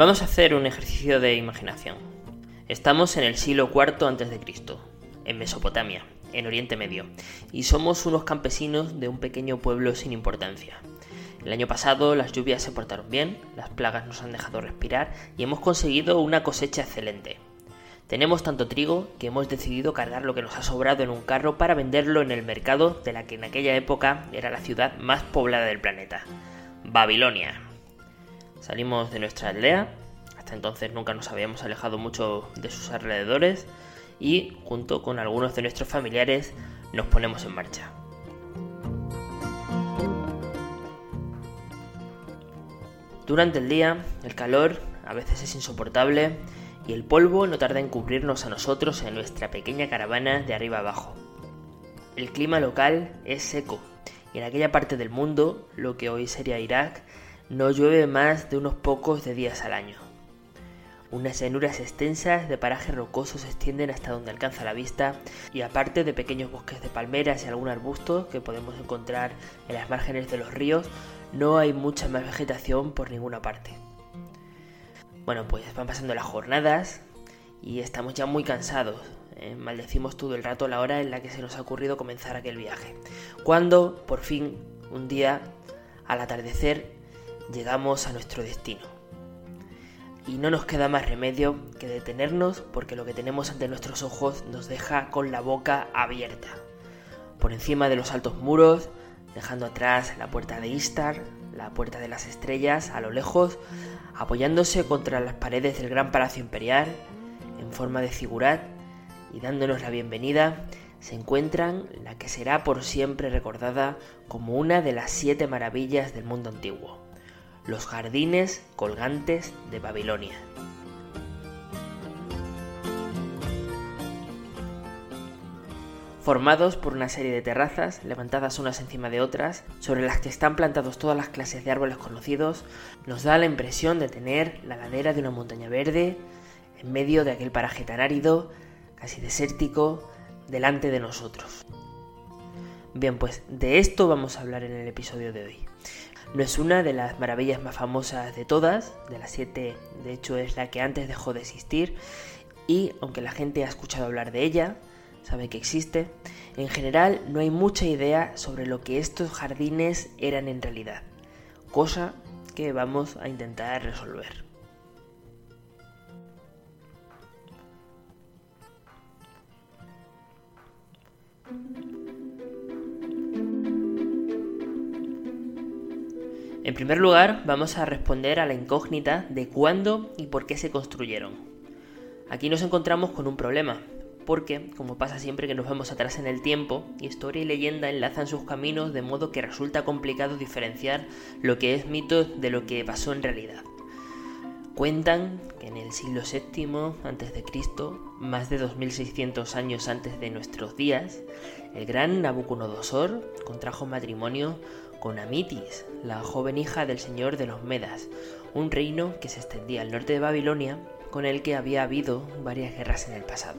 Vamos a hacer un ejercicio de imaginación. Estamos en el siglo IV a.C., en Mesopotamia, en Oriente Medio, y somos unos campesinos de un pequeño pueblo sin importancia. El año pasado las lluvias se portaron bien, las plagas nos han dejado respirar y hemos conseguido una cosecha excelente. Tenemos tanto trigo que hemos decidido cargar lo que nos ha sobrado en un carro para venderlo en el mercado de la que en aquella época era la ciudad más poblada del planeta, Babilonia. Salimos de nuestra aldea, hasta entonces nunca nos habíamos alejado mucho de sus alrededores y junto con algunos de nuestros familiares nos ponemos en marcha. Durante el día, el calor a veces es insoportable y el polvo no tarda en cubrirnos a nosotros en nuestra pequeña caravana de arriba abajo. El clima local es seco y en aquella parte del mundo, lo que hoy sería Irak, no llueve más de unos pocos de días al año. Unas llanuras extensas de parajes rocosos se extienden hasta donde alcanza la vista y aparte de pequeños bosques de palmeras y algún arbusto que podemos encontrar en las márgenes de los ríos, no hay mucha más vegetación por ninguna parte. Bueno, pues van pasando las jornadas y estamos ya muy cansados. ¿eh? maldecimos todo el rato la hora en la que se nos ha ocurrido comenzar aquel viaje. Cuando, por fin, un día, al atardecer, llegamos a nuestro destino. Y no nos queda más remedio que detenernos porque lo que tenemos ante nuestros ojos nos deja con la boca abierta. Por encima de los altos muros, dejando atrás la puerta de Istar, la puerta de las estrellas, a lo lejos, apoyándose contra las paredes del gran palacio imperial, en forma de figurat, y dándonos la bienvenida, se encuentran la que será por siempre recordada como una de las siete maravillas del mundo antiguo los jardines colgantes de Babilonia. Formados por una serie de terrazas, levantadas unas encima de otras, sobre las que están plantados todas las clases de árboles conocidos, nos da la impresión de tener la ladera de una montaña verde, en medio de aquel paraje tan árido, casi desértico, delante de nosotros. Bien, pues de esto vamos a hablar en el episodio de hoy. No es una de las maravillas más famosas de todas, de las siete de hecho es la que antes dejó de existir y aunque la gente ha escuchado hablar de ella, sabe que existe, en general no hay mucha idea sobre lo que estos jardines eran en realidad, cosa que vamos a intentar resolver. En primer lugar, vamos a responder a la incógnita de cuándo y por qué se construyeron. Aquí nos encontramos con un problema, porque, como pasa siempre que nos vamos atrás en el tiempo, historia y leyenda enlazan sus caminos de modo que resulta complicado diferenciar lo que es mito de lo que pasó en realidad. Cuentan que en el siglo VII a.C., más de 2600 años antes de nuestros días, el gran Nabucodonosor contrajo matrimonio con Amitis, la joven hija del señor de los Medas, un reino que se extendía al norte de Babilonia, con el que había habido varias guerras en el pasado.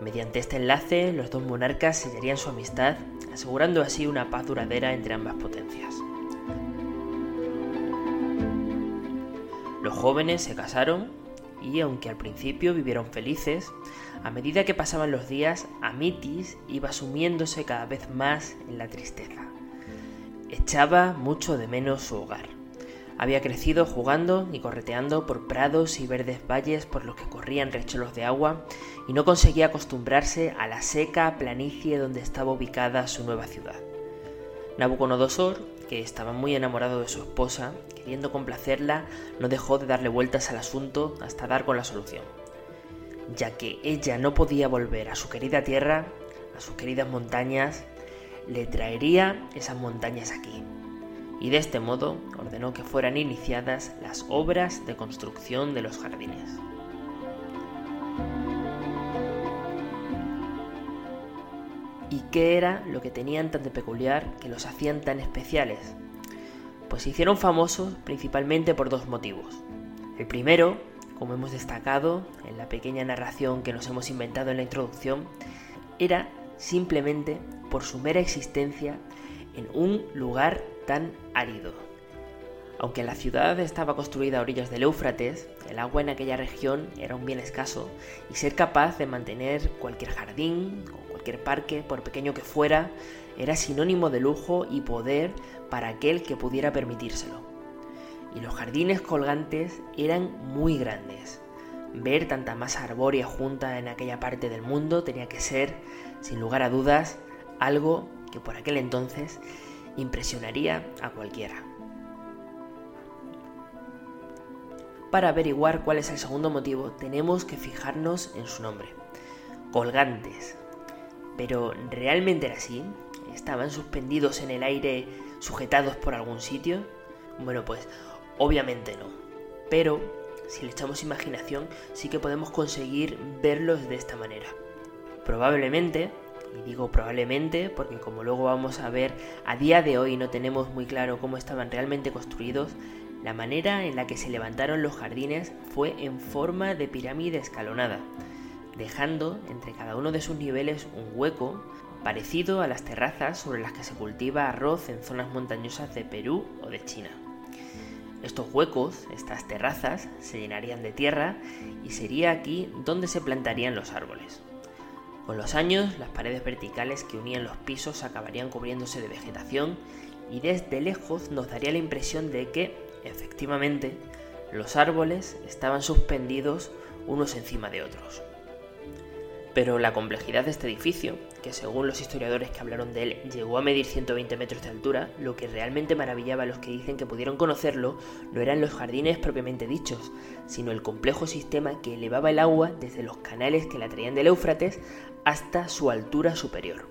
Mediante este enlace, los dos monarcas sellarían su amistad, asegurando así una paz duradera entre ambas potencias. Los jóvenes se casaron y, aunque al principio vivieron felices, a medida que pasaban los días, Amitis iba sumiéndose cada vez más en la tristeza. Echaba mucho de menos su hogar. Había crecido jugando y correteando por prados y verdes valles por los que corrían recholos de agua y no conseguía acostumbrarse a la seca planicie donde estaba ubicada su nueva ciudad. Nabucodonosor, que estaba muy enamorado de su esposa, queriendo complacerla, no dejó de darle vueltas al asunto hasta dar con la solución. Ya que ella no podía volver a su querida tierra, a sus queridas montañas, le traería esas montañas aquí. Y de este modo ordenó que fueran iniciadas las obras de construcción de los jardines. ¿Y qué era lo que tenían tan de peculiar que los hacían tan especiales? Pues se hicieron famosos principalmente por dos motivos. El primero, como hemos destacado en la pequeña narración que nos hemos inventado en la introducción, era simplemente por su mera existencia en un lugar tan árido. Aunque la ciudad estaba construida a orillas del Éufrates, el agua en aquella región era un bien escaso y ser capaz de mantener cualquier jardín o cualquier parque, por pequeño que fuera, era sinónimo de lujo y poder para aquel que pudiera permitírselo. Y los jardines colgantes eran muy grandes. Ver tanta masa arbórea junta en aquella parte del mundo tenía que ser, sin lugar a dudas, algo que por aquel entonces impresionaría a cualquiera. Para averiguar cuál es el segundo motivo, tenemos que fijarnos en su nombre. Colgantes. Pero ¿realmente era así? ¿Estaban suspendidos en el aire, sujetados por algún sitio? Bueno, pues obviamente no. Pero si le echamos imaginación, sí que podemos conseguir verlos de esta manera. Probablemente, y digo probablemente porque como luego vamos a ver, a día de hoy no tenemos muy claro cómo estaban realmente construidos, la manera en la que se levantaron los jardines fue en forma de pirámide escalonada, dejando entre cada uno de sus niveles un hueco parecido a las terrazas sobre las que se cultiva arroz en zonas montañosas de Perú o de China. Estos huecos, estas terrazas, se llenarían de tierra y sería aquí donde se plantarían los árboles. Con los años, las paredes verticales que unían los pisos acabarían cubriéndose de vegetación y desde lejos nos daría la impresión de que Efectivamente, los árboles estaban suspendidos unos encima de otros. Pero la complejidad de este edificio, que según los historiadores que hablaron de él llegó a medir 120 metros de altura, lo que realmente maravillaba a los que dicen que pudieron conocerlo no eran los jardines propiamente dichos, sino el complejo sistema que elevaba el agua desde los canales que la traían del Éufrates hasta su altura superior.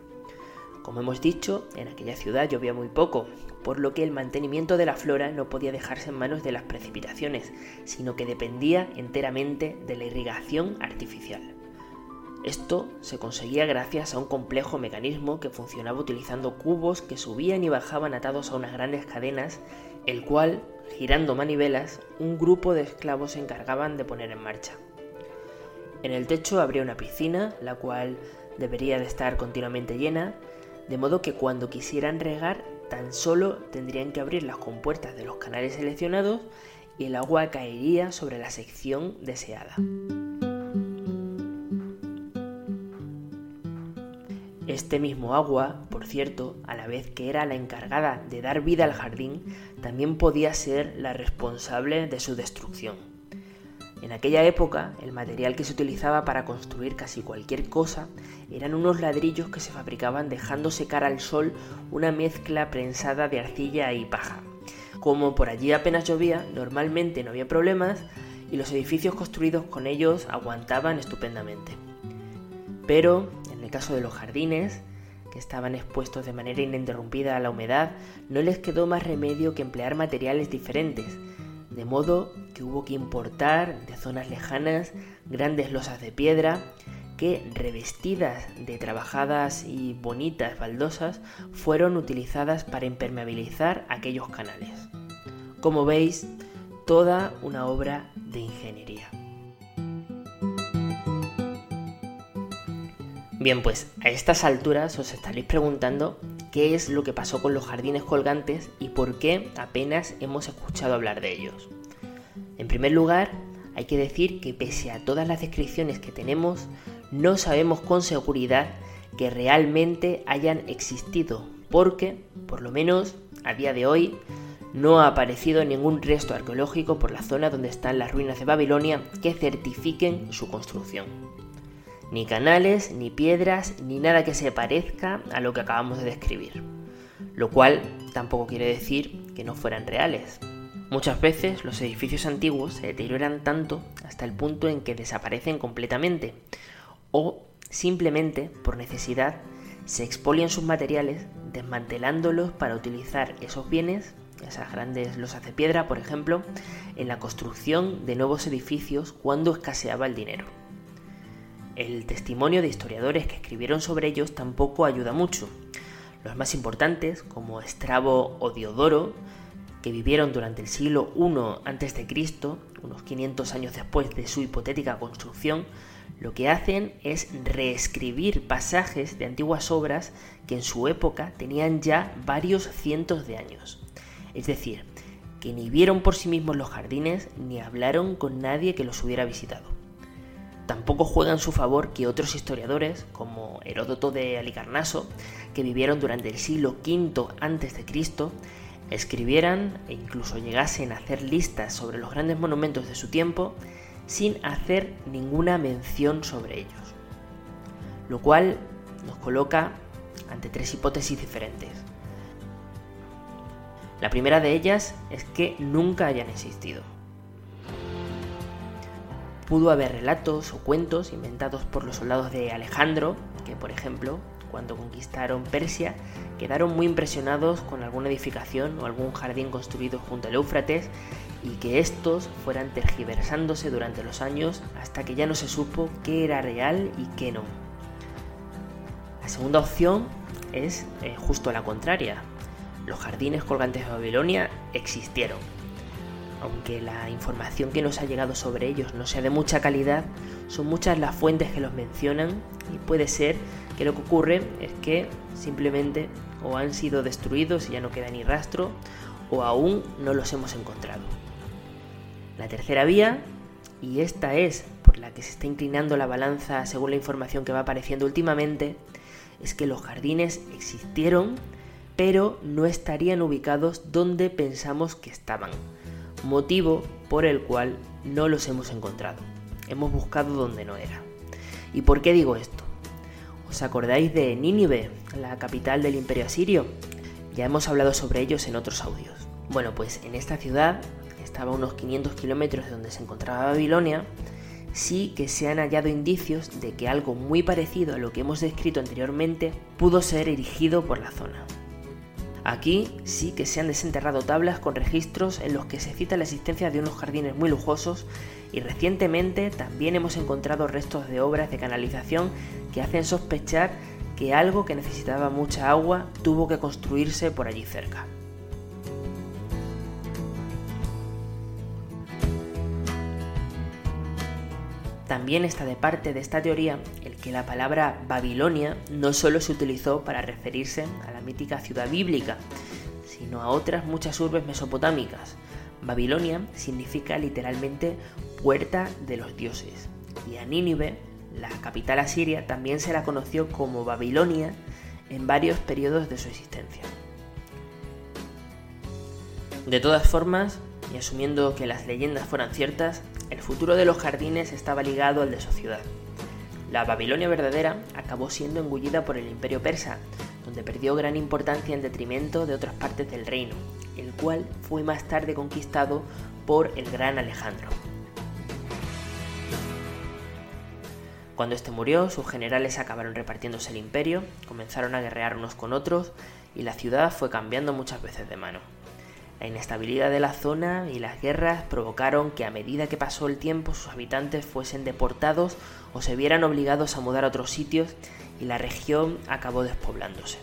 Como hemos dicho, en aquella ciudad llovía muy poco, por lo que el mantenimiento de la flora no podía dejarse en manos de las precipitaciones, sino que dependía enteramente de la irrigación artificial. Esto se conseguía gracias a un complejo mecanismo que funcionaba utilizando cubos que subían y bajaban atados a unas grandes cadenas, el cual, girando manivelas, un grupo de esclavos se encargaban de poner en marcha. En el techo habría una piscina, la cual debería de estar continuamente llena, de modo que cuando quisieran regar tan solo tendrían que abrir las compuertas de los canales seleccionados y el agua caería sobre la sección deseada. Este mismo agua, por cierto, a la vez que era la encargada de dar vida al jardín, también podía ser la responsable de su destrucción. En aquella época, el material que se utilizaba para construir casi cualquier cosa eran unos ladrillos que se fabricaban dejando secar al sol una mezcla prensada de arcilla y paja. Como por allí apenas llovía, normalmente no había problemas y los edificios construidos con ellos aguantaban estupendamente. Pero, el caso de los jardines, que estaban expuestos de manera ininterrumpida a la humedad, no les quedó más remedio que emplear materiales diferentes, de modo que hubo que importar de zonas lejanas grandes losas de piedra que, revestidas de trabajadas y bonitas baldosas, fueron utilizadas para impermeabilizar aquellos canales. Como veis, toda una obra de ingeniería. Bien, pues a estas alturas os estaréis preguntando qué es lo que pasó con los jardines colgantes y por qué apenas hemos escuchado hablar de ellos. En primer lugar, hay que decir que pese a todas las descripciones que tenemos, no sabemos con seguridad que realmente hayan existido, porque, por lo menos a día de hoy, no ha aparecido ningún resto arqueológico por la zona donde están las ruinas de Babilonia que certifiquen su construcción. Ni canales, ni piedras, ni nada que se parezca a lo que acabamos de describir. Lo cual tampoco quiere decir que no fueran reales. Muchas veces los edificios antiguos se deterioran tanto hasta el punto en que desaparecen completamente o simplemente por necesidad se expolian sus materiales desmantelándolos para utilizar esos bienes, esas grandes losas de piedra por ejemplo, en la construcción de nuevos edificios cuando escaseaba el dinero. El testimonio de historiadores que escribieron sobre ellos tampoco ayuda mucho. Los más importantes, como Estrabo o Diodoro, que vivieron durante el siglo I a.C., unos 500 años después de su hipotética construcción, lo que hacen es reescribir pasajes de antiguas obras que en su época tenían ya varios cientos de años. Es decir, que ni vieron por sí mismos los jardines ni hablaron con nadie que los hubiera visitado. Tampoco juega en su favor que otros historiadores, como Heródoto de Alicarnaso, que vivieron durante el siglo V a.C., escribieran e incluso llegasen a hacer listas sobre los grandes monumentos de su tiempo sin hacer ninguna mención sobre ellos. Lo cual nos coloca ante tres hipótesis diferentes. La primera de ellas es que nunca hayan existido. Pudo haber relatos o cuentos inventados por los soldados de Alejandro, que por ejemplo, cuando conquistaron Persia, quedaron muy impresionados con alguna edificación o algún jardín construido junto al Éufrates y que estos fueran tergiversándose durante los años hasta que ya no se supo qué era real y qué no. La segunda opción es eh, justo la contraria. Los jardines colgantes de Babilonia existieron. Aunque la información que nos ha llegado sobre ellos no sea de mucha calidad, son muchas las fuentes que los mencionan y puede ser que lo que ocurre es que simplemente o han sido destruidos y ya no queda ni rastro o aún no los hemos encontrado. La tercera vía, y esta es por la que se está inclinando la balanza según la información que va apareciendo últimamente, es que los jardines existieron, pero no estarían ubicados donde pensamos que estaban, motivo por el cual no los hemos encontrado. Hemos buscado donde no era. ¿Y por qué digo esto? ¿Os acordáis de Nínive, la capital del imperio asirio? Ya hemos hablado sobre ellos en otros audios. Bueno, pues en esta ciudad, estaba a unos 500 kilómetros de donde se encontraba Babilonia, sí que se han hallado indicios de que algo muy parecido a lo que hemos descrito anteriormente pudo ser erigido por la zona. Aquí sí que se han desenterrado tablas con registros en los que se cita la existencia de unos jardines muy lujosos y recientemente también hemos encontrado restos de obras de canalización que hacen sospechar que algo que necesitaba mucha agua tuvo que construirse por allí cerca. También está de parte de esta teoría el que la palabra Babilonia no solo se utilizó para referirse a la mítica ciudad bíblica, sino a otras muchas urbes mesopotámicas. Babilonia significa literalmente puerta de los dioses, y a Nínive, la capital asiria, también se la conoció como Babilonia en varios periodos de su existencia. De todas formas, y asumiendo que las leyendas fueran ciertas, el futuro de los jardines estaba ligado al de su ciudad. La Babilonia verdadera acabó siendo engullida por el imperio persa, donde perdió gran importancia en detrimento de otras partes del reino, el cual fue más tarde conquistado por el gran Alejandro. Cuando este murió, sus generales acabaron repartiéndose el imperio, comenzaron a guerrear unos con otros y la ciudad fue cambiando muchas veces de mano. La inestabilidad de la zona y las guerras provocaron que a medida que pasó el tiempo sus habitantes fuesen deportados o se vieran obligados a mudar a otros sitios y la región acabó despoblándose.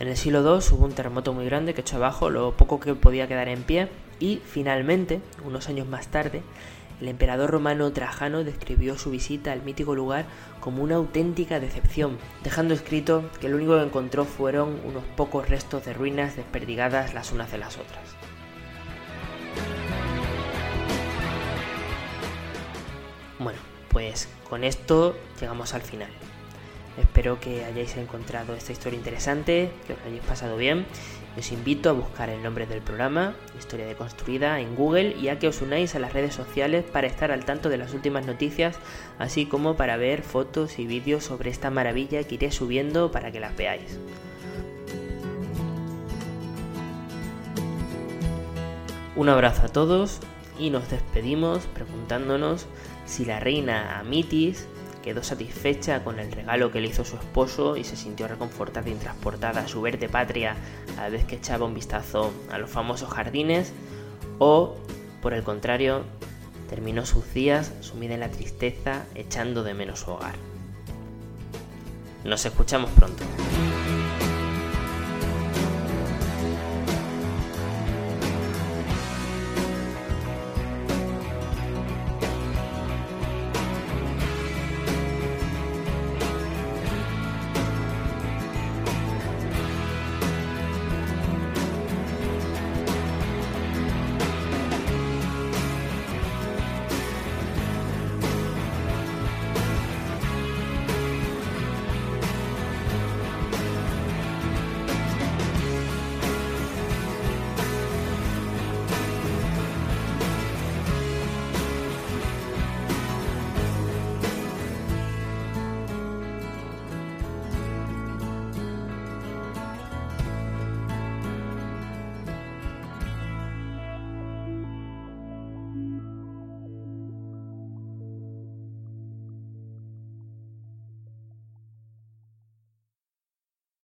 En el siglo II hubo un terremoto muy grande que echó abajo lo poco que podía quedar en pie y finalmente, unos años más tarde, el emperador romano Trajano describió su visita al mítico lugar como una auténtica decepción, dejando escrito que lo único que encontró fueron unos pocos restos de ruinas desperdigadas las unas de las otras. Bueno, pues con esto llegamos al final. Espero que hayáis encontrado esta historia interesante, que os hayáis pasado bien os invito a buscar el nombre del programa, Historia de Construida, en Google y a que os unáis a las redes sociales para estar al tanto de las últimas noticias, así como para ver fotos y vídeos sobre esta maravilla que iré subiendo para que las veáis. Un abrazo a todos y nos despedimos preguntándonos si la reina Amitis quedó satisfecha con el regalo que le hizo su esposo y se sintió reconfortada y transportada a su verde patria a la vez que echaba un vistazo a los famosos jardines, o, por el contrario, terminó sus días sumida en la tristeza, echando de menos su hogar. Nos escuchamos pronto.